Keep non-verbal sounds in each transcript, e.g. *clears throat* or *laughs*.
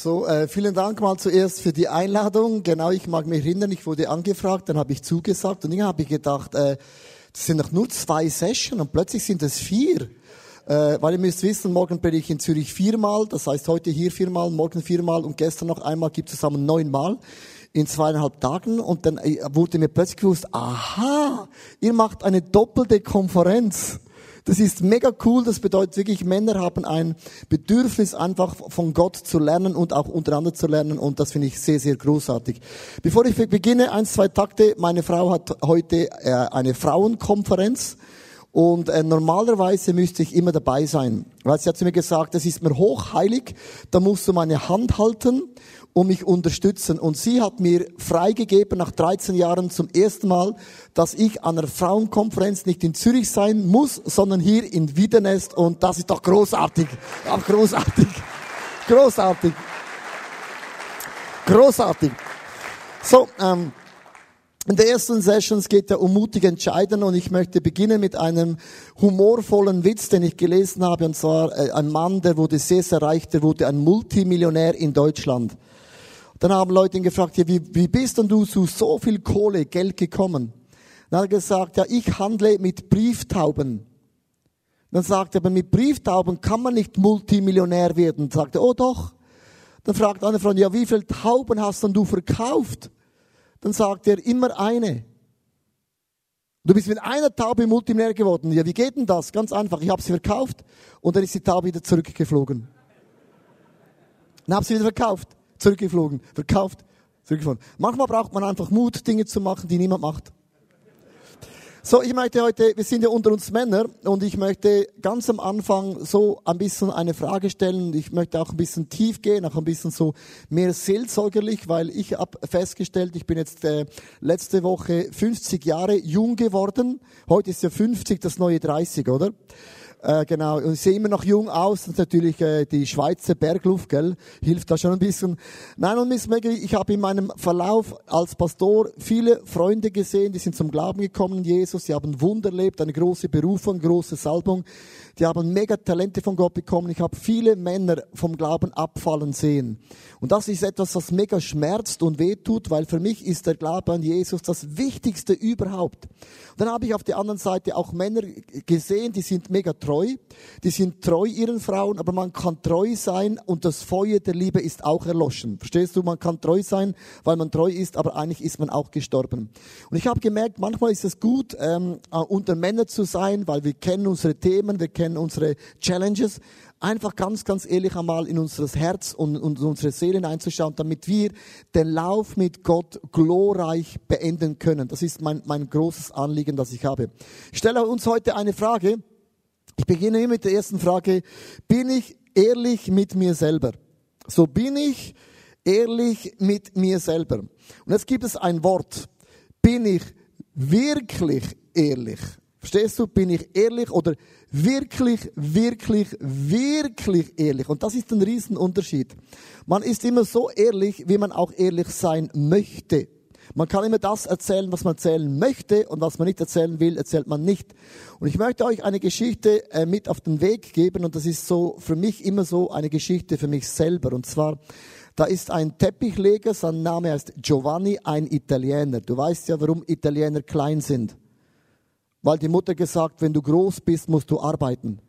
So, äh, vielen Dank mal zuerst für die Einladung. Genau, ich mag mich erinnern, ich wurde angefragt, dann habe ich zugesagt und dann habe ich gedacht, äh, das sind noch nur zwei Sessions und plötzlich sind es vier. Äh, weil ihr müsst wissen, morgen bin ich in Zürich viermal, das heißt heute hier viermal, morgen viermal und gestern noch einmal, gibt zusammen neunmal in zweieinhalb Tagen und dann äh, wurde mir plötzlich gewusst, aha, ihr macht eine doppelte Konferenz. Das ist mega cool. Das bedeutet wirklich, Männer haben ein Bedürfnis, einfach von Gott zu lernen und auch untereinander zu lernen. Und das finde ich sehr, sehr großartig. Bevor ich beginne, eins, zwei Takte. Meine Frau hat heute äh, eine Frauenkonferenz. Und äh, normalerweise müsste ich immer dabei sein. Weil sie hat zu mir gesagt, das ist mir hochheilig, da musst du meine Hand halten und mich unterstützen. Und sie hat mir freigegeben nach 13 Jahren zum ersten Mal, dass ich an einer Frauenkonferenz nicht in Zürich sein muss, sondern hier in Wiedenest. Und das ist doch großartig. Auch großartig. Großartig. Großartig. So, ähm, in der ersten Session geht ja um mutige Entscheiden und ich möchte beginnen mit einem humorvollen Witz, den ich gelesen habe, und zwar äh, ein Mann, der wurde sehr, sehr reich, der wurde ein Multimillionär in Deutschland. Dann haben Leute ihn gefragt, ja, wie, wie bist denn du zu so viel Kohle, Geld gekommen? Dann hat er gesagt, ja, ich handle mit Brieftauben. Dann sagt er, aber mit Brieftauben kann man nicht Multimillionär werden. Dann sagt er, oh doch. Dann fragt eine Frau, ja, wie viele Tauben hast denn du verkauft? Dann sagt er, immer eine. Du bist mit einer Taube Multimillionär geworden. Ja, wie geht denn das? Ganz einfach. Ich habe sie verkauft und dann ist die Taube wieder zurückgeflogen. Dann habe sie wieder verkauft zurückgeflogen, verkauft, zurückgeflogen. Manchmal braucht man einfach Mut, Dinge zu machen, die niemand macht. So, ich möchte heute, wir sind ja unter uns Männer und ich möchte ganz am Anfang so ein bisschen eine Frage stellen. Ich möchte auch ein bisschen tief gehen, auch ein bisschen so mehr seelsorgerlich, weil ich habe festgestellt, ich bin jetzt äh, letzte Woche 50 Jahre jung geworden. Heute ist ja 50 das neue 30, oder? Äh, genau, und ich sehe immer noch jung aus. Ist natürlich äh, die Schweizer Bergluft, gell? Hilft da schon ein bisschen. Nein, und Miss Maggie, ich habe in meinem Verlauf als Pastor viele Freunde gesehen, die sind zum Glauben gekommen, Jesus. Sie haben Wunder erlebt, eine große Berufung, große Salbung. Die haben mega Talente von Gott bekommen. Ich habe viele Männer vom Glauben abfallen sehen. Und das ist etwas, was mega schmerzt und wehtut, weil für mich ist der Glaube an Jesus das Wichtigste überhaupt. Und dann habe ich auf der anderen Seite auch Männer gesehen, die sind mega treu. Die sind treu ihren Frauen, aber man kann treu sein und das Feuer der Liebe ist auch erloschen. Verstehst du? Man kann treu sein, weil man treu ist, aber eigentlich ist man auch gestorben. Und ich habe gemerkt, manchmal ist es gut, ähm, äh, unter Männern zu sein, weil wir kennen unsere Themen, wir kennen unsere Challenges einfach ganz, ganz ehrlich einmal in unser Herz und, und unsere Seelen einzuschauen, damit wir den Lauf mit Gott glorreich beenden können. Das ist mein, mein großes Anliegen, das ich habe. Ich stelle uns heute eine Frage. Ich beginne mit der ersten Frage. Bin ich ehrlich mit mir selber? So bin ich ehrlich mit mir selber. Und jetzt gibt es ein Wort. Bin ich wirklich ehrlich? Verstehst du? Bin ich ehrlich oder wirklich, wirklich, wirklich ehrlich? Und das ist ein Riesenunterschied. Man ist immer so ehrlich, wie man auch ehrlich sein möchte. Man kann immer das erzählen, was man erzählen möchte und was man nicht erzählen will, erzählt man nicht. Und ich möchte euch eine Geschichte äh, mit auf den Weg geben und das ist so für mich immer so eine Geschichte für mich selber. Und zwar, da ist ein Teppichleger, sein Name heißt Giovanni, ein Italiener. Du weißt ja, warum Italiener klein sind. Weil die Mutter gesagt, wenn du groß bist, musst du arbeiten. *laughs*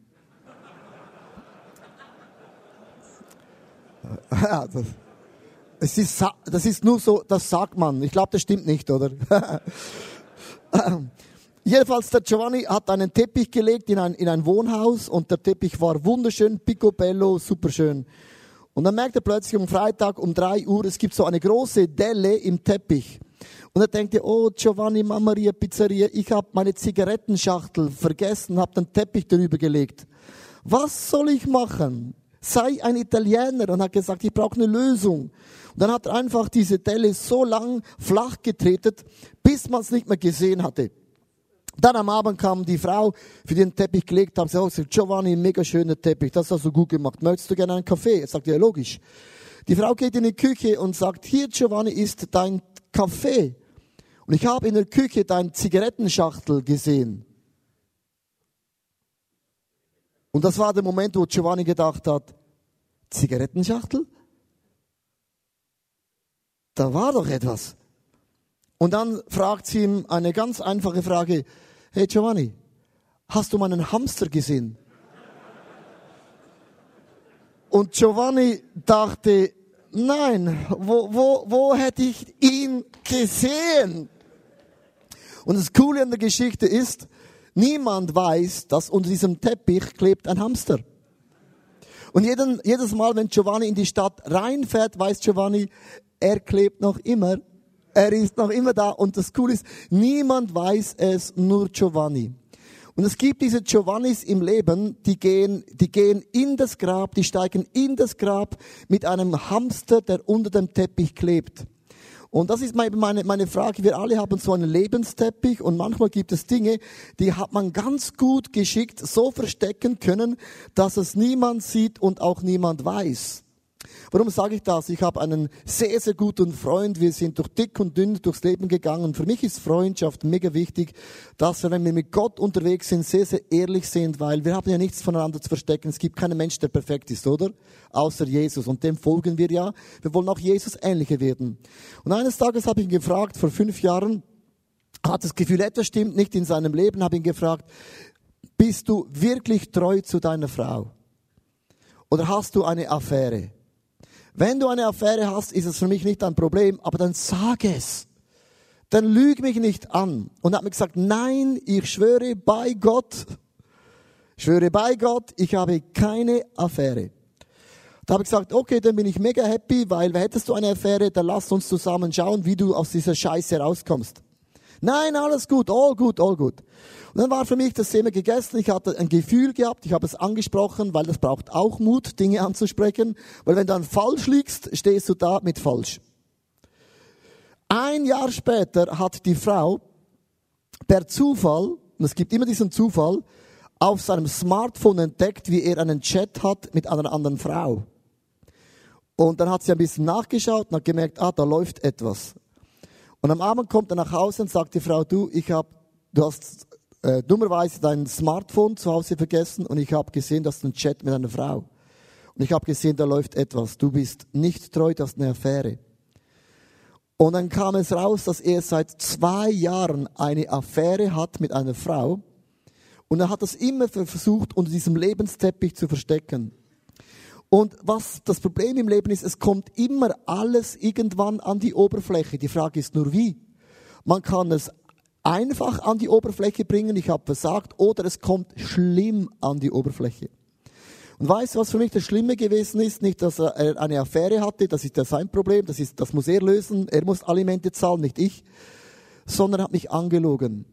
Ja, das, es ist, das ist nur so, das sagt man. Ich glaube, das stimmt nicht, oder? *laughs* Jedenfalls, der Giovanni hat einen Teppich gelegt in ein, in ein Wohnhaus und der Teppich war wunderschön, picobello, superschön. Und dann merkt er plötzlich am Freitag um drei Uhr, es gibt so eine große Delle im Teppich. Und er denkt, oh Giovanni, Mamma Maria Pizzeria, ich habe meine Zigarettenschachtel vergessen, habe den Teppich darüber gelegt. Was soll ich machen? Sei ein Italiener und hat gesagt, ich brauche eine Lösung. Und dann hat er einfach diese Delle so lang flach getretet, bis man es nicht mehr gesehen hatte. Dann am Abend kam die Frau, für den Teppich gelegt haben, sie hat gesagt, Giovanni, mega schöner Teppich, das hast du gut gemacht. Möchtest du gerne einen Kaffee? Er sagt, ja, logisch. Die Frau geht in die Küche und sagt, hier, Giovanni, ist dein Kaffee. Und ich habe in der Küche deine Zigarettenschachtel gesehen. Und das war der Moment, wo Giovanni gedacht hat, Zigarettenschachtel? da war doch etwas. Und dann fragt sie ihm eine ganz einfache Frage. Hey Giovanni, hast du meinen Hamster gesehen? Und Giovanni dachte, nein, wo, wo, wo hätte ich ihn gesehen? Und das Coole an der Geschichte ist, niemand weiß, dass unter diesem Teppich klebt ein Hamster. Und jeden, jedes Mal, wenn Giovanni in die Stadt reinfährt, weiß Giovanni, er klebt noch immer. Er ist noch immer da. Und das Coole ist, niemand weiß es, nur Giovanni. Und es gibt diese Giovannis im Leben, die gehen, die gehen in das Grab, die steigen in das Grab mit einem Hamster, der unter dem Teppich klebt. Und das ist meine, meine Frage. Wir alle haben so einen Lebensteppich und manchmal gibt es Dinge, die hat man ganz gut geschickt so verstecken können, dass es niemand sieht und auch niemand weiß. Warum sage ich das? Ich habe einen sehr, sehr guten Freund. Wir sind durch dick und dünn durchs Leben gegangen. Für mich ist Freundschaft mega wichtig, dass wir, wenn wir mit Gott unterwegs sind, sehr, sehr ehrlich sind, weil wir haben ja nichts voneinander zu verstecken. Es gibt keinen Mensch, der perfekt ist, oder? Außer Jesus. Und dem folgen wir ja. Wir wollen auch Jesus ähnlicher werden. Und eines Tages habe ich ihn gefragt, vor fünf Jahren, hat das Gefühl, etwas stimmt nicht in seinem Leben, habe ihn gefragt, bist du wirklich treu zu deiner Frau? Oder hast du eine Affäre? Wenn du eine Affäre hast, ist es für mich nicht ein Problem, aber dann sag es. Dann lüg mich nicht an. Und hat mir gesagt, nein, ich schwöre bei Gott, schwöre bei Gott, ich habe keine Affäre. Da habe ich gesagt, okay, dann bin ich mega happy, weil hättest du eine Affäre, dann lass uns zusammen schauen, wie du aus dieser Scheiße rauskommst. Nein, alles gut, all gut, all gut. Und dann war für mich das Thema gegessen. Ich hatte ein Gefühl gehabt, ich habe es angesprochen, weil das braucht auch Mut, Dinge anzusprechen. Weil wenn du dann falsch liegst, stehst du da mit falsch. Ein Jahr später hat die Frau per Zufall, und es gibt immer diesen Zufall, auf seinem Smartphone entdeckt, wie er einen Chat hat mit einer anderen Frau. Und dann hat sie ein bisschen nachgeschaut und hat gemerkt, ah, da läuft etwas. Und am Abend kommt er nach Hause und sagt die Frau, du, ich hab, du hast äh, dummerweise dein Smartphone zu Hause vergessen und ich habe gesehen, dass du einen Chat mit einer Frau. Und ich habe gesehen, da läuft etwas. Du bist nicht treu, das ist eine Affäre. Und dann kam es raus, dass er seit zwei Jahren eine Affäre hat mit einer Frau. Und er hat das immer versucht, unter diesem Lebensteppich zu verstecken. Und was das Problem im Leben ist, es kommt immer alles irgendwann an die Oberfläche. Die Frage ist nur wie. Man kann es einfach an die Oberfläche bringen, ich habe versagt, oder es kommt schlimm an die Oberfläche. Und weißt du, was für mich das Schlimme gewesen ist? Nicht, dass er eine Affäre hatte, das ist ja sein Problem, das, ist, das muss er lösen, er muss Alimente zahlen, nicht ich, sondern hat mich angelogen.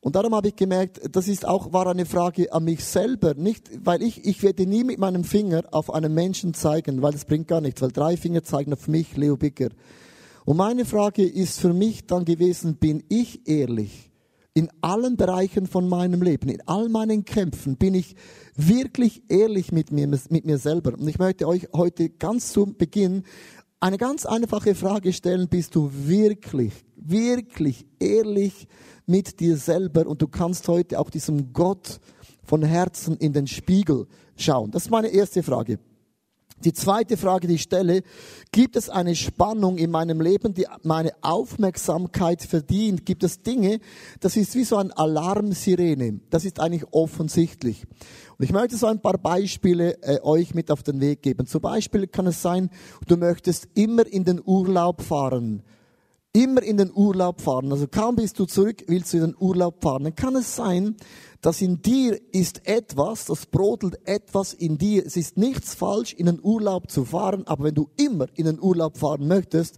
Und darum habe ich gemerkt, das ist auch, war eine Frage an mich selber. Nicht, weil ich, ich werde nie mit meinem Finger auf einen Menschen zeigen, weil das bringt gar nichts, weil drei Finger zeigen auf mich, Leo Bicker. Und meine Frage ist für mich dann gewesen, bin ich ehrlich? In allen Bereichen von meinem Leben, in all meinen Kämpfen, bin ich wirklich ehrlich mit mir, mit mir selber. Und ich möchte euch heute ganz zu Beginn eine ganz einfache Frage stellen. Bist du wirklich, wirklich ehrlich mit dir selber und du kannst heute auch diesem Gott von Herzen in den Spiegel schauen. Das ist meine erste Frage. Die zweite Frage, die ich stelle, gibt es eine Spannung in meinem Leben, die meine Aufmerksamkeit verdient? Gibt es Dinge, das ist wie so ein Alarmsirene. Das ist eigentlich offensichtlich. Und ich möchte so ein paar Beispiele äh, euch mit auf den Weg geben. Zum Beispiel kann es sein, du möchtest immer in den Urlaub fahren immer in den Urlaub fahren. Also kaum bist du zurück, willst du in den Urlaub fahren. Dann kann es sein, dass in dir ist etwas, das brodelt etwas in dir. Es ist nichts falsch, in den Urlaub zu fahren, aber wenn du immer in den Urlaub fahren möchtest,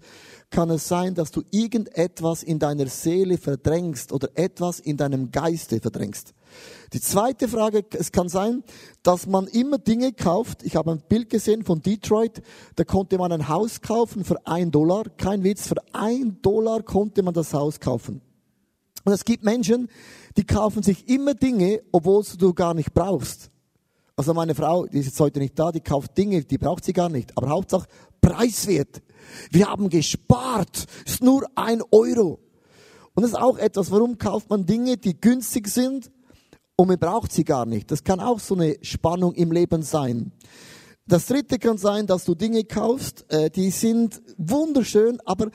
kann es sein, dass du irgendetwas in deiner Seele verdrängst oder etwas in deinem Geiste verdrängst. Die zweite Frage, es kann sein, dass man immer Dinge kauft. Ich habe ein Bild gesehen von Detroit, da konnte man ein Haus kaufen für ein Dollar. Kein Witz, für ein Dollar konnte man das Haus kaufen. Und es gibt Menschen, die kaufen sich immer Dinge, obwohl du gar nicht brauchst. Also meine Frau, die ist jetzt heute nicht da, die kauft Dinge, die braucht sie gar nicht. Aber Hauptsache preiswert. Wir haben gespart. Ist nur ein Euro. Und das ist auch etwas, warum kauft man Dinge, die günstig sind, und man braucht sie gar nicht. Das kann auch so eine Spannung im Leben sein. Das dritte kann sein, dass du Dinge kaufst, äh, die sind wunderschön, aber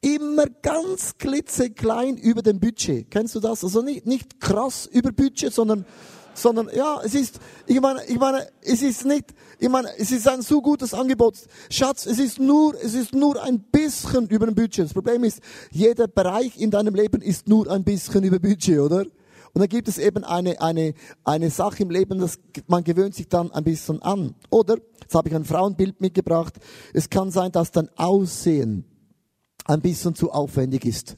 immer ganz klitzeklein über dem Budget. Kennst du das? Also nicht, nicht krass über Budget, sondern, sondern, ja, es ist, ich meine, ich meine, es ist nicht, ich meine, es ist ein so gutes Angebot. Schatz, es ist nur, es ist nur ein bisschen über dem Budget. Das Problem ist, jeder Bereich in deinem Leben ist nur ein bisschen über Budget, oder? Und dann gibt es eben eine, eine, eine Sache im Leben, dass man gewöhnt sich dann ein bisschen an. Oder, jetzt habe ich ein Frauenbild mitgebracht, es kann sein, dass dein Aussehen ein bisschen zu aufwendig ist.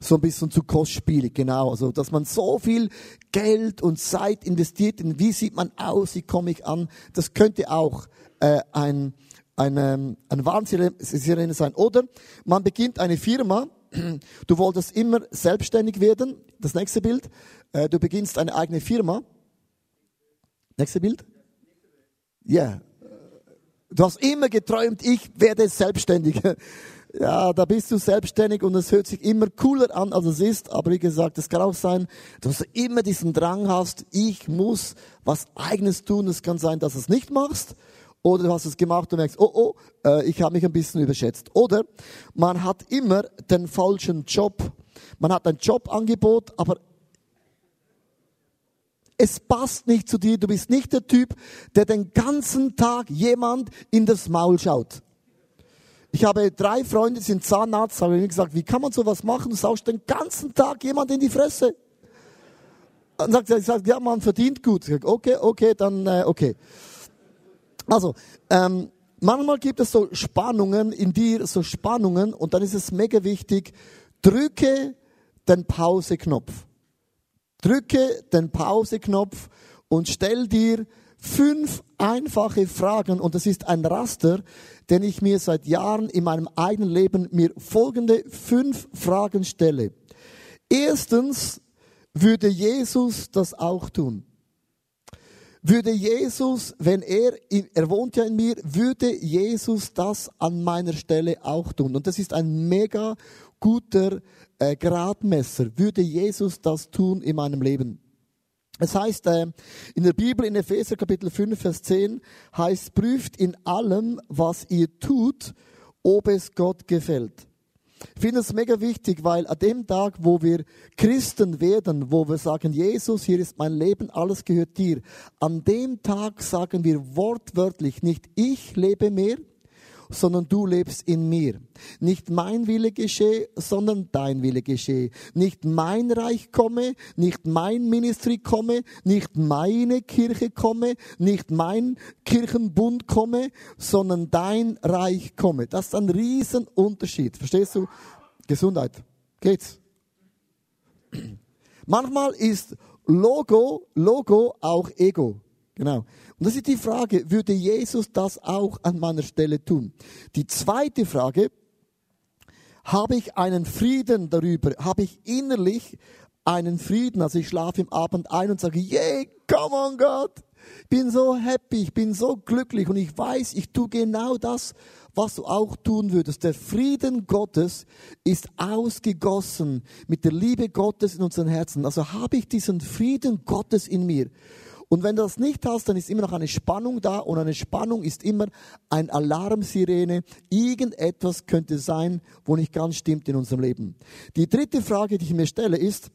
So ein bisschen zu kostspielig, genau. Also, dass man so viel Geld und Zeit investiert in, wie sieht man aus, wie komme ich an, das könnte auch äh, ein, ein, ähm, ein Warnsirene sein. Oder man beginnt eine Firma, *clears throat* du wolltest immer selbstständig werden. Das nächste Bild. Äh, du beginnst eine eigene Firma. Nächste Bild. Ja. Yeah. Du hast immer geträumt, ich werde selbstständig. *laughs* Ja, da bist du selbstständig und es hört sich immer cooler an, als es ist. Aber wie gesagt, es kann auch sein, dass du immer diesen Drang hast, ich muss was eigenes tun. Es kann sein, dass du es nicht machst. Oder du hast es gemacht und merkst, oh, oh, äh, ich habe mich ein bisschen überschätzt. Oder man hat immer den falschen Job. Man hat ein Jobangebot, aber es passt nicht zu dir. Du bist nicht der Typ, der den ganzen Tag jemand in das Maul schaut. Ich habe drei Freunde, die sind Zahnarzt, habe ich gesagt, wie kann man sowas machen? Du saust den ganzen Tag jemand in die Fresse. Und sagt, ich sage, ja, man verdient gut. Sage, okay, okay, dann äh, okay. Also, ähm, manchmal gibt es so Spannungen in dir, so Spannungen, und dann ist es mega wichtig, drücke den Pause-Knopf. Drücke den Pause-Knopf und stell dir fünf einfache Fragen, und das ist ein Raster, den ich mir seit Jahren in meinem eigenen Leben mir folgende fünf Fragen stelle. Erstens, würde Jesus das auch tun? Würde Jesus, wenn er, er wohnt ja in mir, würde Jesus das an meiner Stelle auch tun? Und das ist ein mega guter äh, Gradmesser. Würde Jesus das tun in meinem Leben? Es heißt äh, in der Bibel in Epheser Kapitel 5, Vers 10 heißt, prüft in allem, was ihr tut, ob es Gott gefällt. Ich finde es mega wichtig, weil an dem Tag, wo wir Christen werden, wo wir sagen, Jesus, hier ist mein Leben, alles gehört dir, an dem Tag sagen wir wortwörtlich nicht, ich lebe mehr, sondern du lebst in mir. Nicht mein Wille geschehe, sondern dein Wille geschehe. Nicht mein Reich komme, nicht mein Ministry komme, nicht meine Kirche komme, nicht mein Kirchenbund komme, sondern dein Reich komme. Das ist ein Riesenunterschied. Verstehst du? Gesundheit. Geht's? Manchmal ist Logo, Logo auch Ego. Genau. Und das ist die Frage, würde Jesus das auch an meiner Stelle tun? Die zweite Frage, habe ich einen Frieden darüber? Habe ich innerlich einen Frieden? Also ich schlafe im Abend ein und sage, yay, come on Gott. Bin so happy, ich bin so glücklich und ich weiß, ich tue genau das, was du auch tun würdest. Der Frieden Gottes ist ausgegossen mit der Liebe Gottes in unseren Herzen. Also habe ich diesen Frieden Gottes in mir. Und wenn du das nicht hast, dann ist immer noch eine Spannung da und eine Spannung ist immer ein Alarmsirene. Irgendetwas könnte sein, wo nicht ganz stimmt in unserem Leben. Die dritte Frage, die ich mir stelle, ist,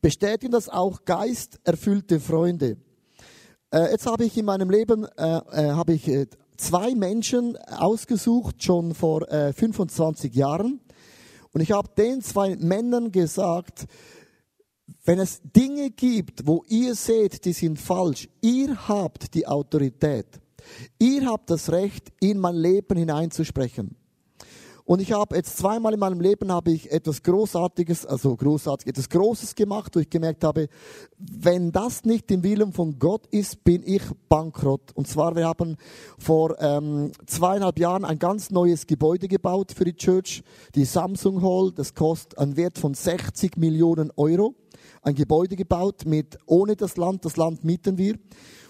bestätigen das auch geisterfüllte Freunde? Äh, jetzt habe ich in meinem Leben äh, äh, habe ich äh, zwei Menschen ausgesucht, schon vor 25 äh, Jahren. Und ich habe den zwei Männern gesagt, wenn es Dinge gibt, wo ihr seht, die sind falsch, ihr habt die Autorität. Ihr habt das Recht, in mein Leben hineinzusprechen. Und ich habe jetzt zweimal in meinem Leben habe ich etwas Großartiges, also großartig, etwas Großes gemacht, wo ich gemerkt habe, wenn das nicht im Willen von Gott ist, bin ich bankrott. Und zwar, wir haben vor ähm, zweieinhalb Jahren ein ganz neues Gebäude gebaut für die Church, die Samsung Hall. Das kostet einen Wert von 60 Millionen Euro ein Gebäude gebaut mit ohne das Land, das Land mieten wir.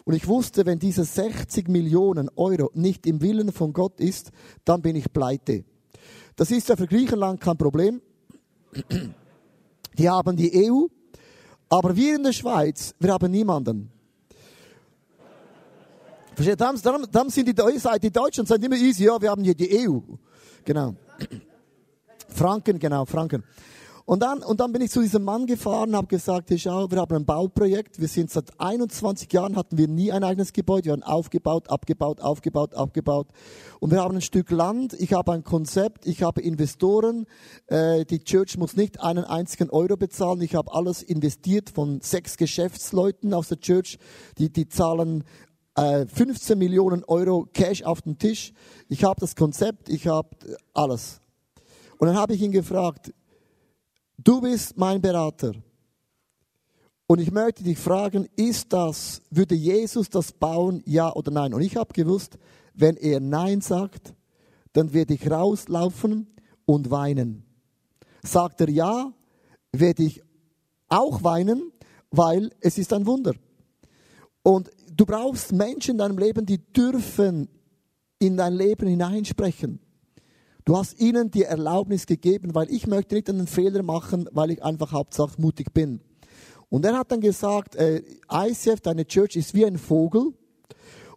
Und ich wusste, wenn diese 60 Millionen Euro nicht im Willen von Gott ist, dann bin ich pleite. Das ist ja für Griechenland kein Problem. Die haben die EU, aber wir in der Schweiz, wir haben niemanden. Versteht? Darum, darum, sind die, die Deutschen sind immer easy, ja, wir haben hier die EU. Genau. Franken, genau, Franken. Und dann, und dann bin ich zu diesem Mann gefahren, habe gesagt, hey, schau, wir haben ein Bauprojekt. Wir sind seit 21 Jahren, hatten wir nie ein eigenes Gebäude. Wir haben aufgebaut, abgebaut, aufgebaut, aufgebaut. Und wir haben ein Stück Land. Ich habe ein Konzept. Ich habe Investoren. Äh, die Church muss nicht einen einzigen Euro bezahlen. Ich habe alles investiert von sechs Geschäftsleuten aus der Church. Die, die zahlen 15 äh, Millionen Euro Cash auf den Tisch. Ich habe das Konzept. Ich habe alles. Und dann habe ich ihn gefragt, Du bist mein Berater. Und ich möchte dich fragen, ist das, würde Jesus das bauen, ja oder nein? Und ich habe gewusst, wenn er Nein sagt, dann werde ich rauslaufen und weinen. Sagt er Ja, werde ich auch weinen, weil es ist ein Wunder. Und du brauchst Menschen in deinem Leben, die dürfen in dein Leben hineinsprechen. Du hast ihnen die Erlaubnis gegeben, weil ich möchte nicht einen Fehler machen, weil ich einfach hauptsächlich mutig bin. Und er hat dann gesagt, äh, ICF, deine Church ist wie ein Vogel.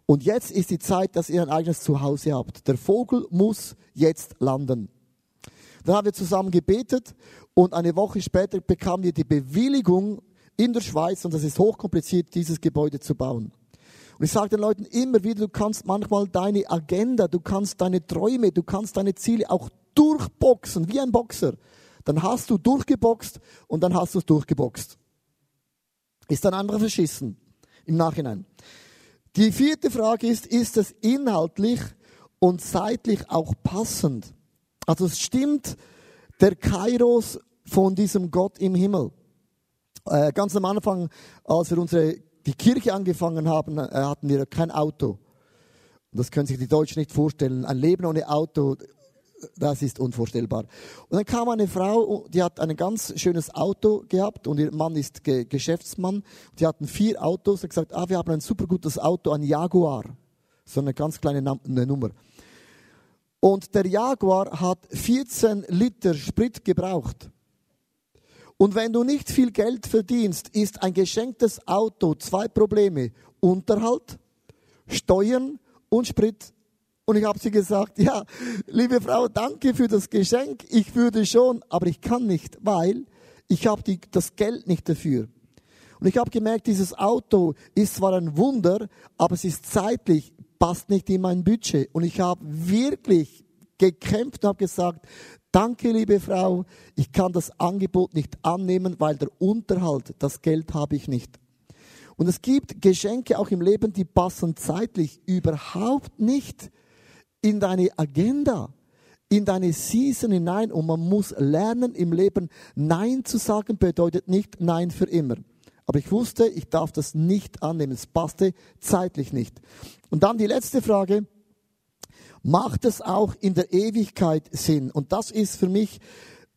Und jetzt ist die Zeit, dass ihr ein eigenes Zuhause habt. Der Vogel muss jetzt landen. Dann haben wir zusammen gebetet und eine Woche später bekamen wir die Bewilligung in der Schweiz, und das ist hochkompliziert, dieses Gebäude zu bauen. Und ich sage den Leuten immer wieder, du kannst manchmal deine Agenda, du kannst deine Träume, du kannst deine Ziele auch durchboxen, wie ein Boxer. Dann hast du durchgeboxt und dann hast du es durchgeboxt. Ist dann einfach verschissen im Nachhinein. Die vierte Frage ist, ist es inhaltlich und zeitlich auch passend? Also es stimmt der Kairos von diesem Gott im Himmel. Äh, ganz am Anfang, als wir unsere die Kirche angefangen haben, äh, hatten wir kein Auto. Das können sich die Deutschen nicht vorstellen. Ein Leben ohne Auto, das ist unvorstellbar. Und dann kam eine Frau, die hat ein ganz schönes Auto gehabt und ihr Mann ist Ge Geschäftsmann. Die hatten vier Autos. Hat gesagt, ah, wir haben ein super gutes Auto, ein Jaguar. So eine ganz kleine Nummer. Und der Jaguar hat 14 Liter Sprit gebraucht. Und wenn du nicht viel Geld verdienst, ist ein geschenktes Auto zwei Probleme. Unterhalt, Steuern und Sprit. Und ich habe sie gesagt, ja, liebe Frau, danke für das Geschenk. Ich würde schon, aber ich kann nicht, weil ich habe das Geld nicht dafür. Und ich habe gemerkt, dieses Auto ist zwar ein Wunder, aber es ist zeitlich, passt nicht in mein Budget. Und ich habe wirklich gekämpft und habe gesagt, Danke, liebe Frau, ich kann das Angebot nicht annehmen, weil der Unterhalt, das Geld habe ich nicht. Und es gibt Geschenke auch im Leben, die passen zeitlich überhaupt nicht in deine Agenda, in deine Season hinein. Und man muss lernen im Leben, Nein zu sagen bedeutet nicht Nein für immer. Aber ich wusste, ich darf das nicht annehmen. Es passte zeitlich nicht. Und dann die letzte Frage macht es auch in der Ewigkeit Sinn? Und das ist für mich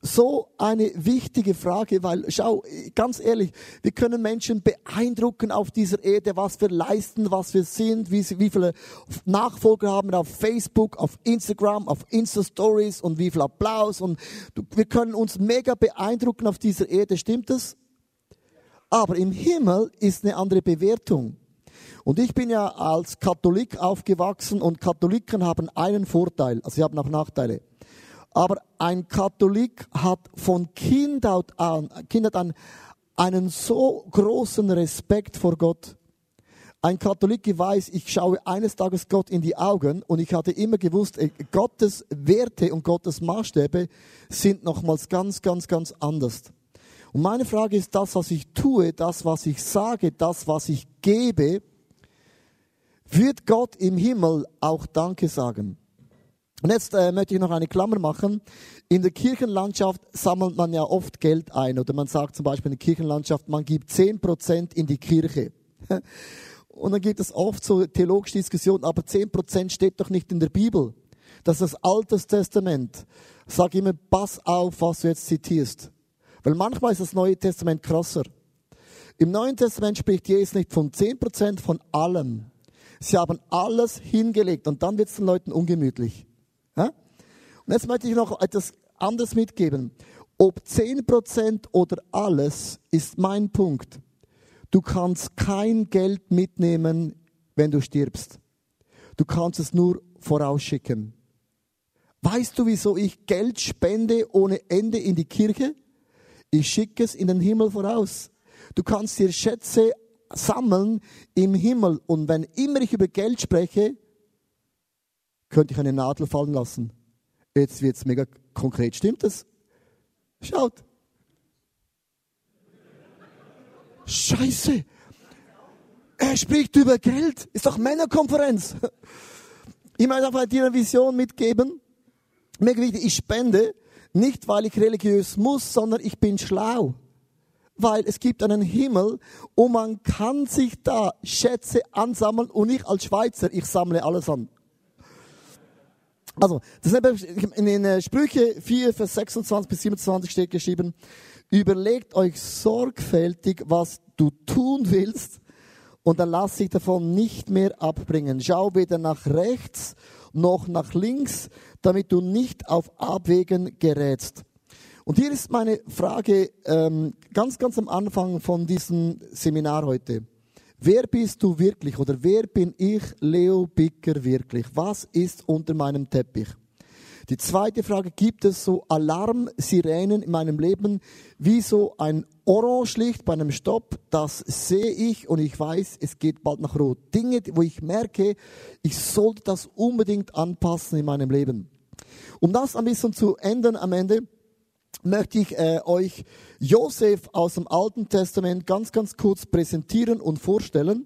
so eine wichtige Frage, weil schau, ganz ehrlich, wir können Menschen beeindrucken auf dieser Erde, was wir leisten, was wir sind, wie, wie viele Nachfolger haben auf Facebook, auf Instagram, auf Insta-Stories und wie viel Applaus und wir können uns mega beeindrucken auf dieser Erde, stimmt das? Aber im Himmel ist eine andere Bewertung. Und ich bin ja als Katholik aufgewachsen und Katholiken haben einen Vorteil, also sie haben auch Nachteile. Aber ein Katholik hat von Kindheit an, Kindheit an einen so großen Respekt vor Gott. Ein Katholik weiß, ich schaue eines Tages Gott in die Augen und ich hatte immer gewusst, äh, Gottes Werte und Gottes Maßstäbe sind nochmals ganz, ganz, ganz anders. Und meine Frage ist, das, was ich tue, das, was ich sage, das, was ich gebe, wird Gott im Himmel auch Danke sagen. Und jetzt äh, möchte ich noch eine Klammer machen. In der Kirchenlandschaft sammelt man ja oft Geld ein. Oder man sagt zum Beispiel in der Kirchenlandschaft, man gibt 10% in die Kirche. *laughs* Und dann gibt es oft so theologische Diskussionen, aber 10% steht doch nicht in der Bibel. Das ist das Altes Testament. Sag immer, pass auf, was du jetzt zitierst. Weil manchmal ist das Neue Testament krasser. Im Neuen Testament spricht Jesus nicht von 10%, von allem. Sie haben alles hingelegt und dann wird es den Leuten ungemütlich. Ja? Und jetzt möchte ich noch etwas anderes mitgeben. Ob 10% oder alles ist mein Punkt. Du kannst kein Geld mitnehmen, wenn du stirbst. Du kannst es nur vorausschicken. Weißt du, wieso ich Geld spende ohne Ende in die Kirche? Ich schicke es in den Himmel voraus. Du kannst dir Schätze sammeln im Himmel. Und wenn immer ich über Geld spreche, könnte ich eine Nadel fallen lassen. Jetzt wird es mega konkret. Stimmt das? Schaut. Scheiße. Er spricht über Geld. Ist doch Männerkonferenz. Ich möchte einfach dir eine Vision mitgeben. Mir wichtig, ich spende nicht, weil ich religiös muss, sondern ich bin schlau. Weil es gibt einen Himmel und man kann sich da Schätze ansammeln und ich als Schweizer, ich sammle alles an. Also, in den äh, Sprüche 4, Vers 26 bis 27 steht geschrieben, überlegt euch sorgfältig, was du tun willst und dann lass dich davon nicht mehr abbringen. Schau weder nach rechts noch nach links, damit du nicht auf Abwägen gerätst. Und hier ist meine Frage ähm, ganz, ganz am Anfang von diesem Seminar heute. Wer bist du wirklich oder wer bin ich, Leo Bicker, wirklich? Was ist unter meinem Teppich? Die zweite Frage, gibt es so Alarmsirenen in meinem Leben, wie so ein Orange-Licht bei einem Stopp, das sehe ich und ich weiß, es geht bald nach Rot. Dinge, wo ich merke, ich sollte das unbedingt anpassen in meinem Leben. Um das ein bisschen zu ändern am Ende, möchte ich äh, euch Josef aus dem Alten Testament ganz, ganz kurz präsentieren und vorstellen.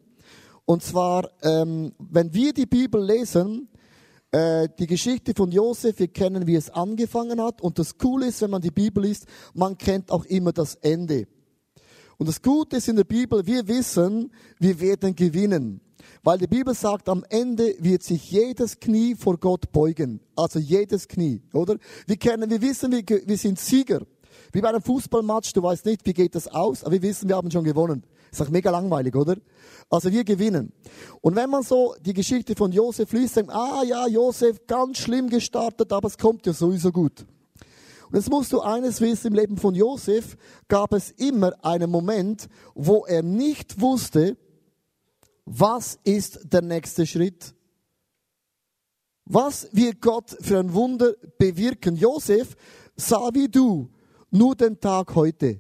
Und zwar, ähm, wenn wir die Bibel lesen, äh, die Geschichte von Josef, wir kennen, wie es angefangen hat. Und das Coole ist, wenn man die Bibel liest, man kennt auch immer das Ende. Und das Gute ist in der Bibel, wir wissen, wir werden gewinnen. Weil die Bibel sagt, am Ende wird sich jedes Knie vor Gott beugen. Also jedes Knie, oder? Wir kennen, wir wissen, wir, wir sind Sieger. Wie bei einem Fußballmatch, du weißt nicht, wie geht das aus, aber wir wissen, wir haben schon gewonnen. Ist doch mega langweilig, oder? Also wir gewinnen. Und wenn man so die Geschichte von Josef liest, denkt, ah ja, Josef, ganz schlimm gestartet, aber es kommt ja sowieso gut. Und jetzt musst du eines wissen, im Leben von Josef gab es immer einen Moment, wo er nicht wusste, was ist der nächste Schritt? Was wird Gott für ein Wunder bewirken? Josef sah wie du nur den Tag heute.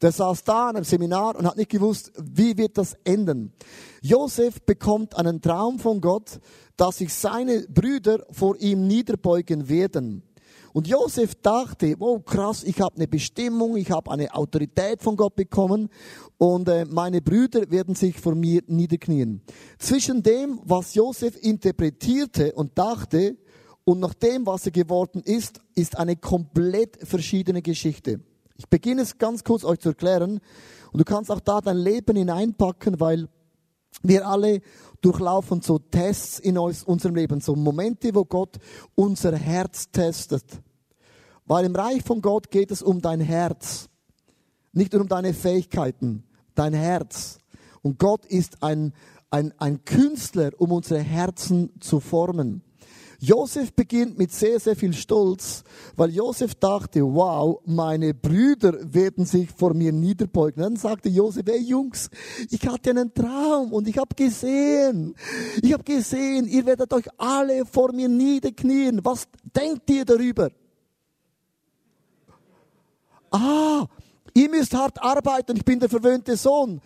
Der saß da in einem Seminar und hat nicht gewusst, wie wird das enden. Josef bekommt einen Traum von Gott, dass sich seine Brüder vor ihm niederbeugen werden. Und Josef dachte, wow, krass, ich habe eine Bestimmung, ich habe eine Autorität von Gott bekommen und äh, meine Brüder werden sich vor mir niederknien. Zwischen dem, was Josef interpretierte und dachte, und nach dem, was er geworden ist, ist eine komplett verschiedene Geschichte. Ich beginne es ganz kurz euch zu erklären und du kannst auch da dein Leben hineinpacken, weil wir alle durchlaufen so Tests in unserem Leben, so Momente, wo Gott unser Herz testet. Weil im Reich von Gott geht es um dein Herz, nicht nur um deine Fähigkeiten, dein Herz. Und Gott ist ein, ein, ein Künstler, um unsere Herzen zu formen. Josef beginnt mit sehr, sehr viel Stolz, weil Josef dachte, wow, meine Brüder werden sich vor mir niederbeugen. Dann sagte Josef, hey Jungs, ich hatte einen Traum und ich habe gesehen, ich habe gesehen, ihr werdet euch alle vor mir niederknien. Was denkt ihr darüber? Ah, ihr müsst hart arbeiten, ich bin der verwöhnte Sohn.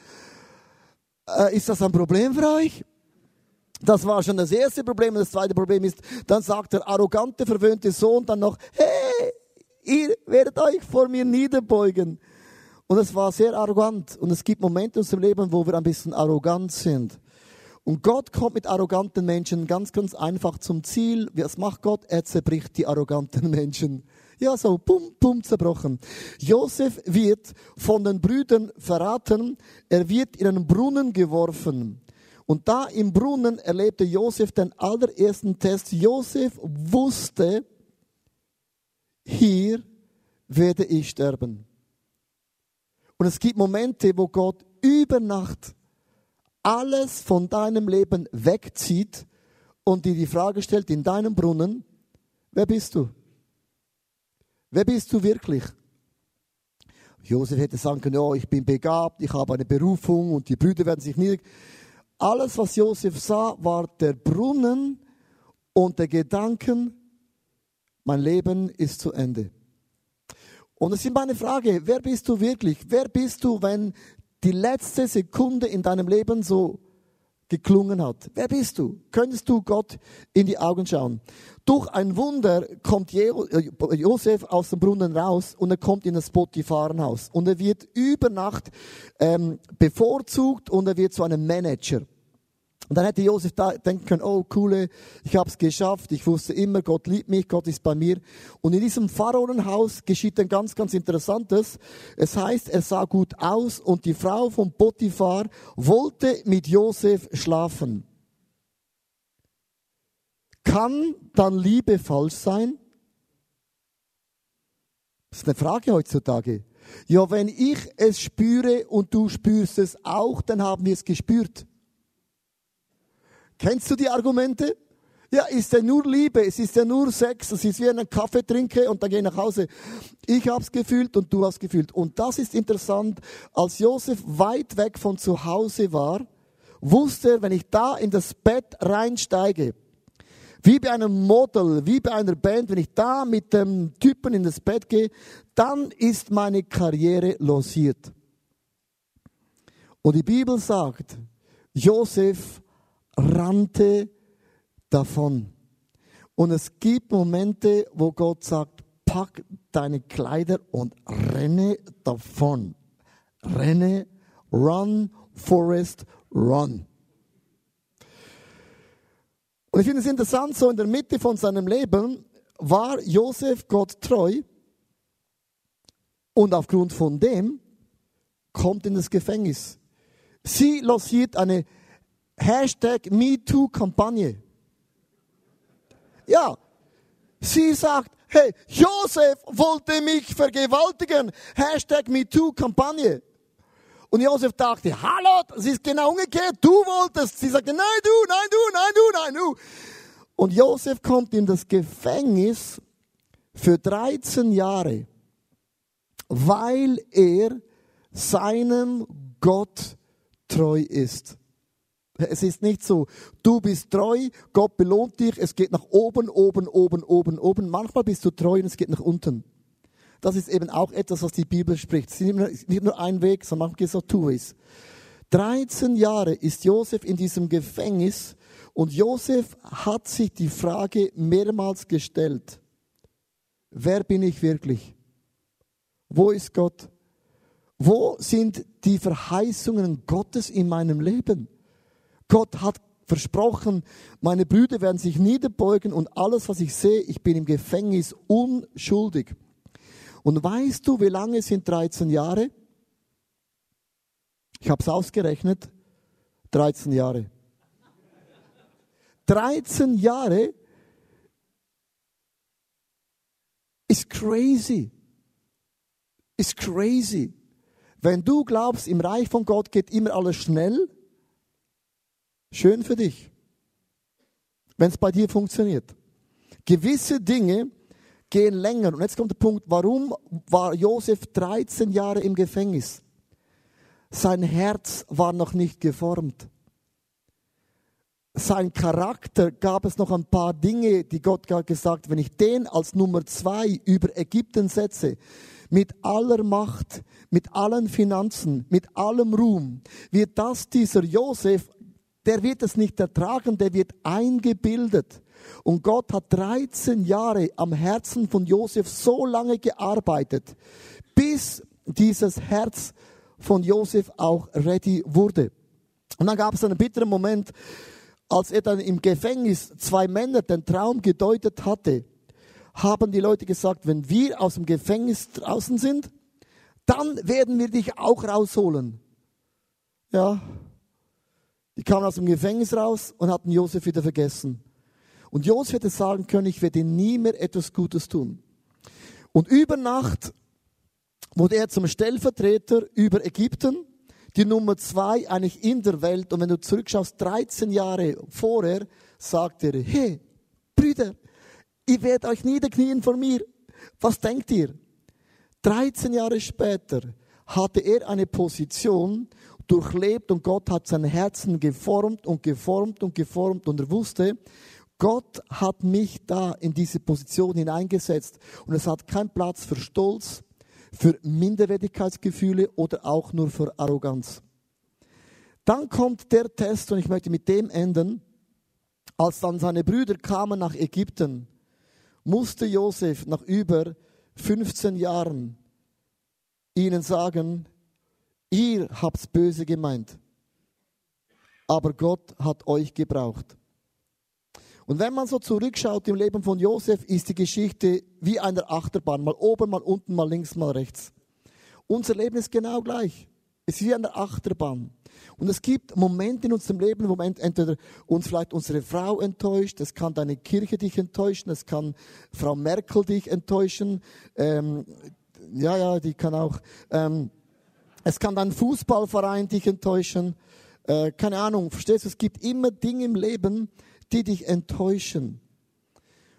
Äh, ist das ein Problem für euch? Das war schon das erste Problem. Das zweite Problem ist, dann sagt der arrogante, verwöhnte Sohn dann noch, hey, ihr werdet euch vor mir niederbeugen. Und es war sehr arrogant. Und es gibt Momente in unserem Leben, wo wir ein bisschen arrogant sind. Und Gott kommt mit arroganten Menschen ganz, ganz einfach zum Ziel. Was macht Gott? Er zerbricht die arroganten *laughs* Menschen. Ja, so, pum, pum, zerbrochen. Josef wird von den Brüdern verraten. Er wird in einen Brunnen geworfen. Und da im Brunnen erlebte Josef den allerersten Test. Josef wusste, hier werde ich sterben. Und es gibt Momente, wo Gott über Nacht alles von deinem Leben wegzieht und dir die Frage stellt in deinem Brunnen, wer bist du? Wer bist du wirklich? Josef hätte sagen können, oh, ich bin begabt, ich habe eine Berufung und die Brüder werden sich nieder Alles, was Josef sah, war der Brunnen und der Gedanken, mein Leben ist zu Ende. Und es ist meine Frage, wer bist du wirklich? Wer bist du, wenn die letzte Sekunde in deinem Leben so geklungen hat. Wer bist du? Könntest du Gott in die Augen schauen? Durch ein Wunder kommt äh, Josef aus dem Brunnen raus und er kommt in das Potipharenhaus. Und er wird über Nacht ähm, bevorzugt und er wird zu einem Manager. Und dann hätte Josef da denken können, oh coole, ich habe es geschafft, ich wusste immer, Gott liebt mich, Gott ist bei mir. Und in diesem Pharaonenhaus geschieht ein ganz, ganz Interessantes. Es heißt, er sah gut aus und die Frau von Potiphar wollte mit Josef schlafen. Kann dann Liebe falsch sein? Das ist eine Frage heutzutage. Ja, wenn ich es spüre und du spürst es auch, dann haben wir es gespürt. Kennst du die Argumente? Ja, ist ja nur Liebe, es ist ja nur Sex, es ist wie einen Kaffee trinke und dann gehe ich nach Hause. Ich hab's gefühlt und du hast gefühlt. Und das ist interessant, als Josef weit weg von zu Hause war, wusste er, wenn ich da in das Bett reinsteige, wie bei einem Model, wie bei einer Band, wenn ich da mit dem Typen in das Bett gehe, dann ist meine Karriere losiert. Und die Bibel sagt, Josef rannte davon. Und es gibt Momente, wo Gott sagt, pack deine Kleider und renne davon. Renne, run, Forest, run. Und ich finde es interessant, so in der Mitte von seinem Leben war Josef Gott treu und aufgrund von dem kommt in das Gefängnis. Sie losiert eine Hashtag MeToo-Kampagne. Ja, sie sagt, hey, Josef wollte mich vergewaltigen. Hashtag MeToo-Kampagne. Und Josef dachte, hallo, das ist genau umgekehrt, du wolltest. Sie sagte, nein du, nein du, nein du, nein du. Und Josef kommt in das Gefängnis für 13 Jahre, weil er seinem Gott treu ist. Es ist nicht so, du bist treu, Gott belohnt dich, es geht nach oben, oben, oben, oben, oben. Manchmal bist du treu und es geht nach unten. Das ist eben auch etwas, was die Bibel spricht. Es ist nicht nur ein Weg, sondern manchmal geht es auch two ways. 13 Jahre ist Josef in diesem Gefängnis und Josef hat sich die Frage mehrmals gestellt. Wer bin ich wirklich? Wo ist Gott? Wo sind die Verheißungen Gottes in meinem Leben? Gott hat versprochen, meine Brüder werden sich niederbeugen und alles, was ich sehe, ich bin im Gefängnis unschuldig. Und weißt du, wie lange sind 13 Jahre? Ich habe es ausgerechnet. 13 Jahre. 13 Jahre ist crazy. Ist crazy. Wenn du glaubst, im Reich von Gott geht immer alles schnell, Schön für dich, wenn es bei dir funktioniert. Gewisse Dinge gehen länger. Und jetzt kommt der Punkt, warum war Josef 13 Jahre im Gefängnis? Sein Herz war noch nicht geformt. Sein Charakter gab es noch ein paar Dinge, die Gott gesagt, wenn ich den als Nummer zwei über Ägypten setze, mit aller Macht, mit allen Finanzen, mit allem Ruhm, wird das dieser Josef der wird es nicht ertragen, der wird eingebildet. Und Gott hat 13 Jahre am Herzen von Josef so lange gearbeitet, bis dieses Herz von Josef auch ready wurde. Und dann gab es einen bitteren Moment, als er dann im Gefängnis zwei Männer den Traum gedeutet hatte, haben die Leute gesagt, wenn wir aus dem Gefängnis draußen sind, dann werden wir dich auch rausholen. Ja, die kamen aus dem Gefängnis raus und hatten Josef wieder vergessen. Und Josef hätte sagen können, ich werde nie mehr etwas Gutes tun. Und über Nacht wurde er zum Stellvertreter über Ägypten, die Nummer zwei eigentlich in der Welt. Und wenn du zurückschaust, 13 Jahre vorher, sagt er, hey, Brüder, ihr werdet euch niederknien vor mir. Was denkt ihr? 13 Jahre später hatte er eine Position, durchlebt und Gott hat sein Herzen geformt und geformt und geformt und er wusste, Gott hat mich da in diese Position hineingesetzt und es hat keinen Platz für Stolz, für Minderwertigkeitsgefühle oder auch nur für Arroganz. Dann kommt der Test und ich möchte mit dem enden. Als dann seine Brüder kamen nach Ägypten, musste Josef nach über 15 Jahren ihnen sagen, ihr habt's böse gemeint, aber Gott hat euch gebraucht. Und wenn man so zurückschaut im Leben von Josef, ist die Geschichte wie eine Achterbahn, mal oben, mal unten, mal links, mal rechts. Unser Leben ist genau gleich. Es ist wie eine Achterbahn. Und es gibt Momente in unserem Leben, wo entweder uns vielleicht unsere Frau enttäuscht, es kann deine Kirche dich enttäuschen, es kann Frau Merkel dich enttäuschen, ähm, ja, ja, die kann auch, ähm, es kann dein Fußballverein dich enttäuschen, äh, keine Ahnung, verstehst du, es gibt immer Dinge im Leben, die dich enttäuschen.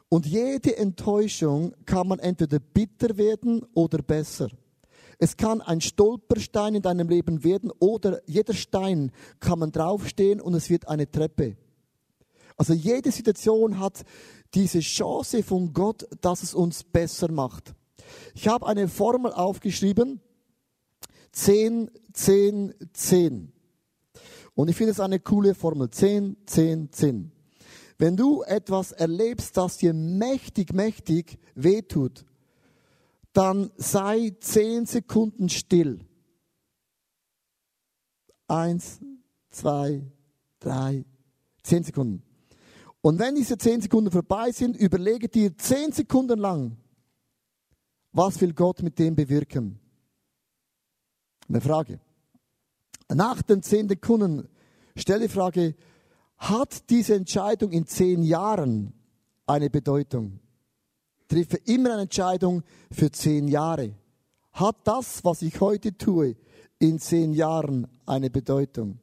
Und jede Enttäuschung kann man entweder bitter werden oder besser. Es kann ein Stolperstein in deinem Leben werden oder jeder Stein kann man draufstehen und es wird eine Treppe. Also jede Situation hat diese Chance von Gott, dass es uns besser macht. Ich habe eine Formel aufgeschrieben. 10, 10, 10. Und ich finde es eine coole Formel. 10, 10, 10. Wenn du etwas erlebst, das dir mächtig, mächtig wehtut, dann sei zehn Sekunden still. Eins, zwei, drei, zehn Sekunden. Und wenn diese zehn Sekunden vorbei sind, überlege dir zehn Sekunden lang, was will Gott mit dem bewirken? Eine Frage. Nach den zehn Sekunden stell die Frage, hat diese Entscheidung in zehn Jahren eine Bedeutung? treffe immer eine Entscheidung für zehn Jahre. Hat das, was ich heute tue, in zehn Jahren eine Bedeutung?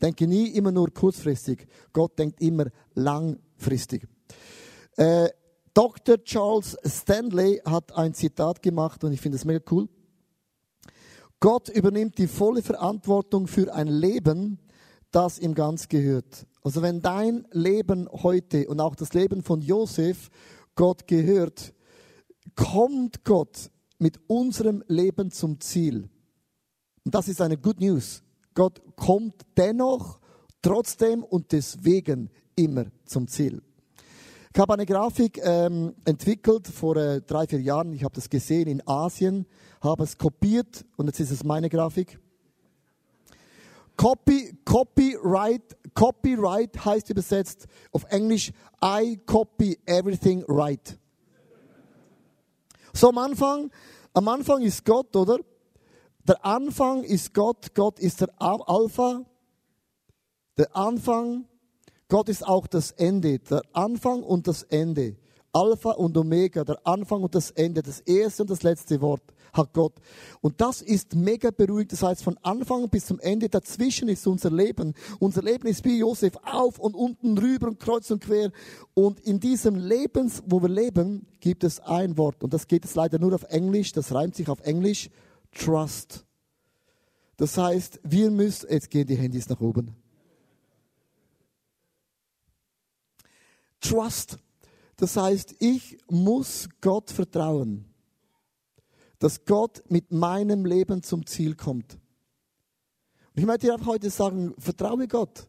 Denke nie immer nur kurzfristig. Gott denkt immer langfristig. Äh, Dr. Charles Stanley hat ein Zitat gemacht und ich finde es mega cool. Gott übernimmt die volle Verantwortung für ein Leben, das ihm ganz gehört. Also wenn dein Leben heute und auch das Leben von Josef Gott gehört, kommt Gott mit unserem Leben zum Ziel. Und das ist eine Good News. Gott kommt dennoch, trotzdem und deswegen immer zum Ziel. Ich habe eine Grafik ähm, entwickelt vor äh, drei, vier Jahren. Ich habe das gesehen in Asien, habe es kopiert und jetzt ist es meine Grafik. Copy, copyright, copyright heißt übersetzt auf Englisch I copy everything right. So am Anfang, am Anfang ist Gott, oder? Der Anfang ist Gott, Gott ist der Alpha, der Anfang, Gott ist auch das Ende, der Anfang und das Ende. Alpha und Omega, der Anfang und das Ende, das erste und das letzte Wort hat Gott. Und das ist mega beruhigt. Das heißt, von Anfang bis zum Ende dazwischen ist unser Leben. Unser Leben ist wie Josef auf und unten rüber und kreuz und quer. Und in diesem Leben, wo wir leben, gibt es ein Wort. Und das geht jetzt leider nur auf Englisch. Das reimt sich auf Englisch. Trust. Das heißt, wir müssen, jetzt gehen die Handys nach oben. Trust. Das heißt, ich muss Gott vertrauen, dass Gott mit meinem Leben zum Ziel kommt. Und ich möchte dir auch heute sagen, vertraue Gott,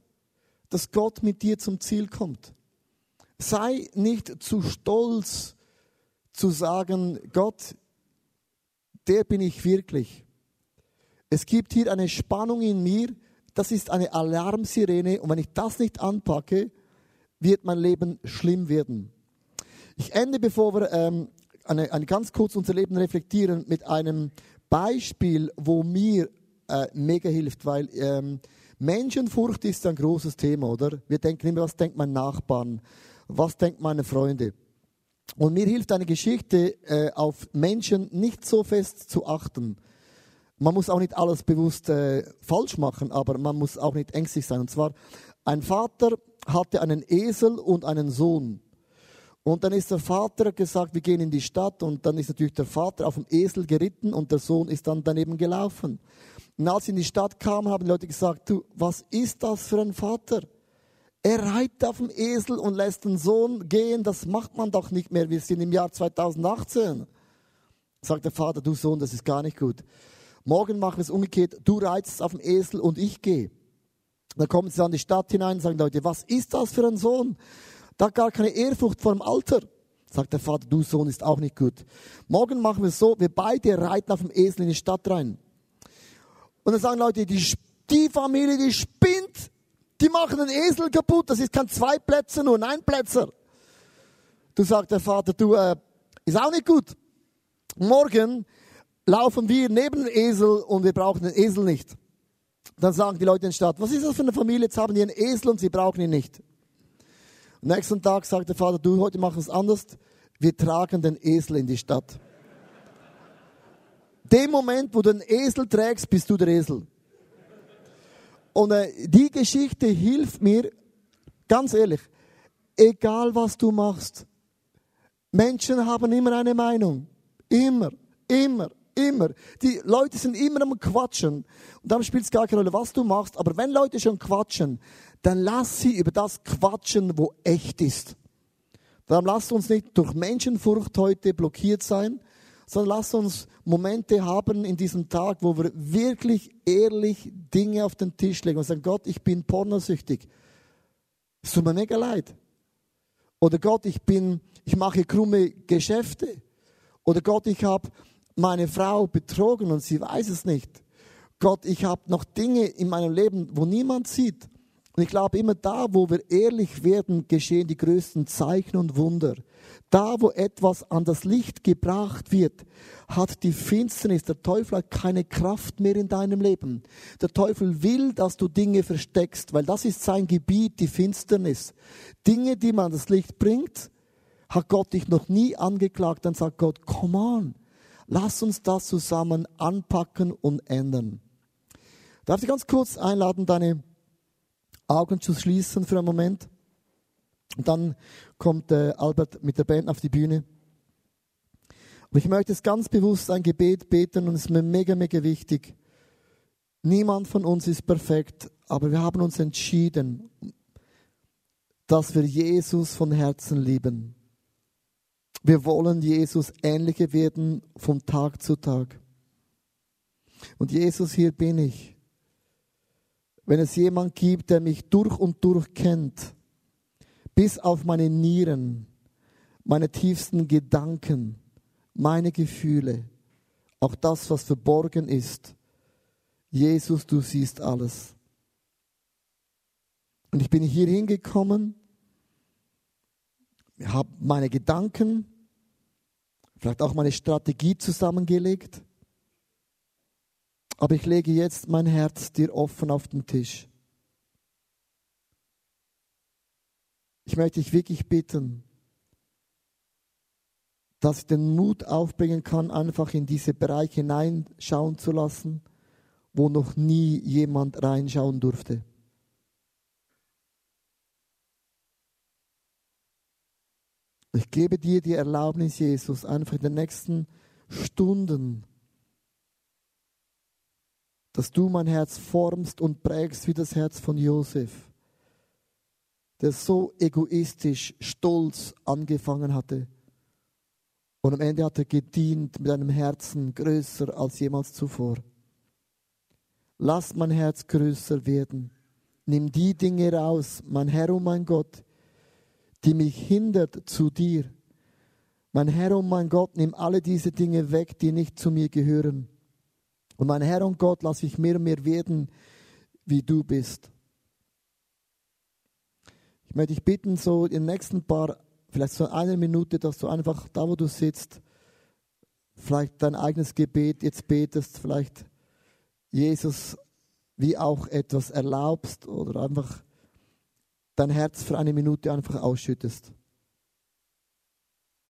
dass Gott mit dir zum Ziel kommt. Sei nicht zu stolz zu sagen, Gott, der bin ich wirklich. Es gibt hier eine Spannung in mir, das ist eine Alarmsirene und wenn ich das nicht anpacke, wird mein Leben schlimm werden. Ich ende, bevor wir ähm, eine, eine ganz kurz unser Leben reflektieren, mit einem Beispiel, wo mir äh, mega hilft, weil ähm, Menschenfurcht ist ein großes Thema, oder? Wir denken immer, was denkt mein Nachbarn, was denkt meine Freunde. Und mir hilft eine Geschichte, äh, auf Menschen nicht so fest zu achten. Man muss auch nicht alles bewusst äh, falsch machen, aber man muss auch nicht ängstlich sein. Und zwar, ein Vater hatte einen Esel und einen Sohn. Und dann ist der Vater gesagt, wir gehen in die Stadt und dann ist natürlich der Vater auf dem Esel geritten und der Sohn ist dann daneben gelaufen. Und als sie in die Stadt kamen, haben die Leute gesagt, du, was ist das für ein Vater? Er reitet auf dem Esel und lässt den Sohn gehen. Das macht man doch nicht mehr. Wir sind im Jahr 2018. Sagt der Vater, du Sohn, das ist gar nicht gut. Morgen machen wir es umgekehrt. Du reitest auf dem Esel und ich gehe. Dann kommen sie an die Stadt hinein und sagen Leute, was ist das für ein Sohn? Da gar keine Ehrfurcht vor dem Alter. Sagt der Vater, du Sohn ist auch nicht gut. Morgen machen wir es so, wir beide reiten auf dem Esel in die Stadt rein. Und dann sagen Leute, die, die Familie, die spinnt. Die machen den Esel kaputt. Das ist kein Zweiplätzer, nur ein Einplätzer. Du sagt der Vater, du, äh, ist auch nicht gut. Morgen laufen wir neben den Esel und wir brauchen den Esel nicht. Dann sagen die Leute in der Stadt, was ist das für eine Familie? Jetzt haben die einen Esel und sie brauchen ihn nicht. Am nächsten Tag sagt der Vater, du, heute machen wir es anders. Wir tragen den Esel in die Stadt. Dem Moment, wo du den Esel trägst, bist du der Esel. Und äh, die Geschichte hilft mir, ganz ehrlich, egal was du machst, Menschen haben immer eine Meinung. Immer, immer, immer. Die Leute sind immer am Quatschen. Und dann spielt es gar keine Rolle, was du machst. Aber wenn Leute schon quatschen, dann lass sie über das quatschen, wo echt ist. Darum lasst uns nicht durch Menschenfurcht heute blockiert sein, sondern lasst uns Momente haben in diesem Tag, wo wir wirklich ehrlich Dinge auf den Tisch legen und sagen, Gott, ich bin pornosüchtig. Es tut mir mega leid. Oder Gott, ich bin, ich mache krumme Geschäfte. Oder Gott, ich habe meine Frau betrogen und sie weiß es nicht. Gott, ich habe noch Dinge in meinem Leben, wo niemand sieht. Und ich glaube, immer da, wo wir ehrlich werden, geschehen die größten Zeichen und Wunder. Da, wo etwas an das Licht gebracht wird, hat die Finsternis, der Teufel hat keine Kraft mehr in deinem Leben. Der Teufel will, dass du Dinge versteckst, weil das ist sein Gebiet, die Finsternis. Dinge, die man an das Licht bringt, hat Gott dich noch nie angeklagt. Dann sagt Gott, come on, lass uns das zusammen anpacken und ändern. Darf ich ganz kurz einladen, deine Augen zu schließen für einen Moment. Und dann kommt äh, Albert mit der Band auf die Bühne. Aber ich möchte jetzt ganz bewusst ein Gebet beten und es ist mir mega, mega wichtig. Niemand von uns ist perfekt, aber wir haben uns entschieden, dass wir Jesus von Herzen lieben. Wir wollen Jesus ähnlicher werden von Tag zu Tag. Und Jesus, hier bin ich wenn es jemand gibt, der mich durch und durch kennt, bis auf meine Nieren, meine tiefsten Gedanken, meine Gefühle, auch das, was verborgen ist. Jesus, du siehst alles. Und ich bin hier hingekommen, habe meine Gedanken, vielleicht auch meine Strategie zusammengelegt aber ich lege jetzt mein Herz dir offen auf den Tisch. Ich möchte dich wirklich bitten, dass ich den Mut aufbringen kann, einfach in diese Bereiche hineinschauen zu lassen, wo noch nie jemand reinschauen durfte. Ich gebe dir die Erlaubnis, Jesus, einfach in den nächsten Stunden dass du mein Herz formst und prägst wie das Herz von Josef, der so egoistisch, stolz angefangen hatte. Und am Ende hat er gedient mit einem Herzen größer als jemals zuvor. Lass mein Herz größer werden. Nimm die Dinge raus, mein Herr und mein Gott, die mich hindert zu dir. Mein Herr und mein Gott, nimm alle diese Dinge weg, die nicht zu mir gehören. Und mein Herr und Gott, lass ich mehr und mehr werden, wie du bist. Ich möchte dich bitten, so in den nächsten paar, vielleicht so eine Minute, dass du einfach da, wo du sitzt, vielleicht dein eigenes Gebet jetzt betest, vielleicht Jesus wie auch etwas erlaubst oder einfach dein Herz für eine Minute einfach ausschüttest.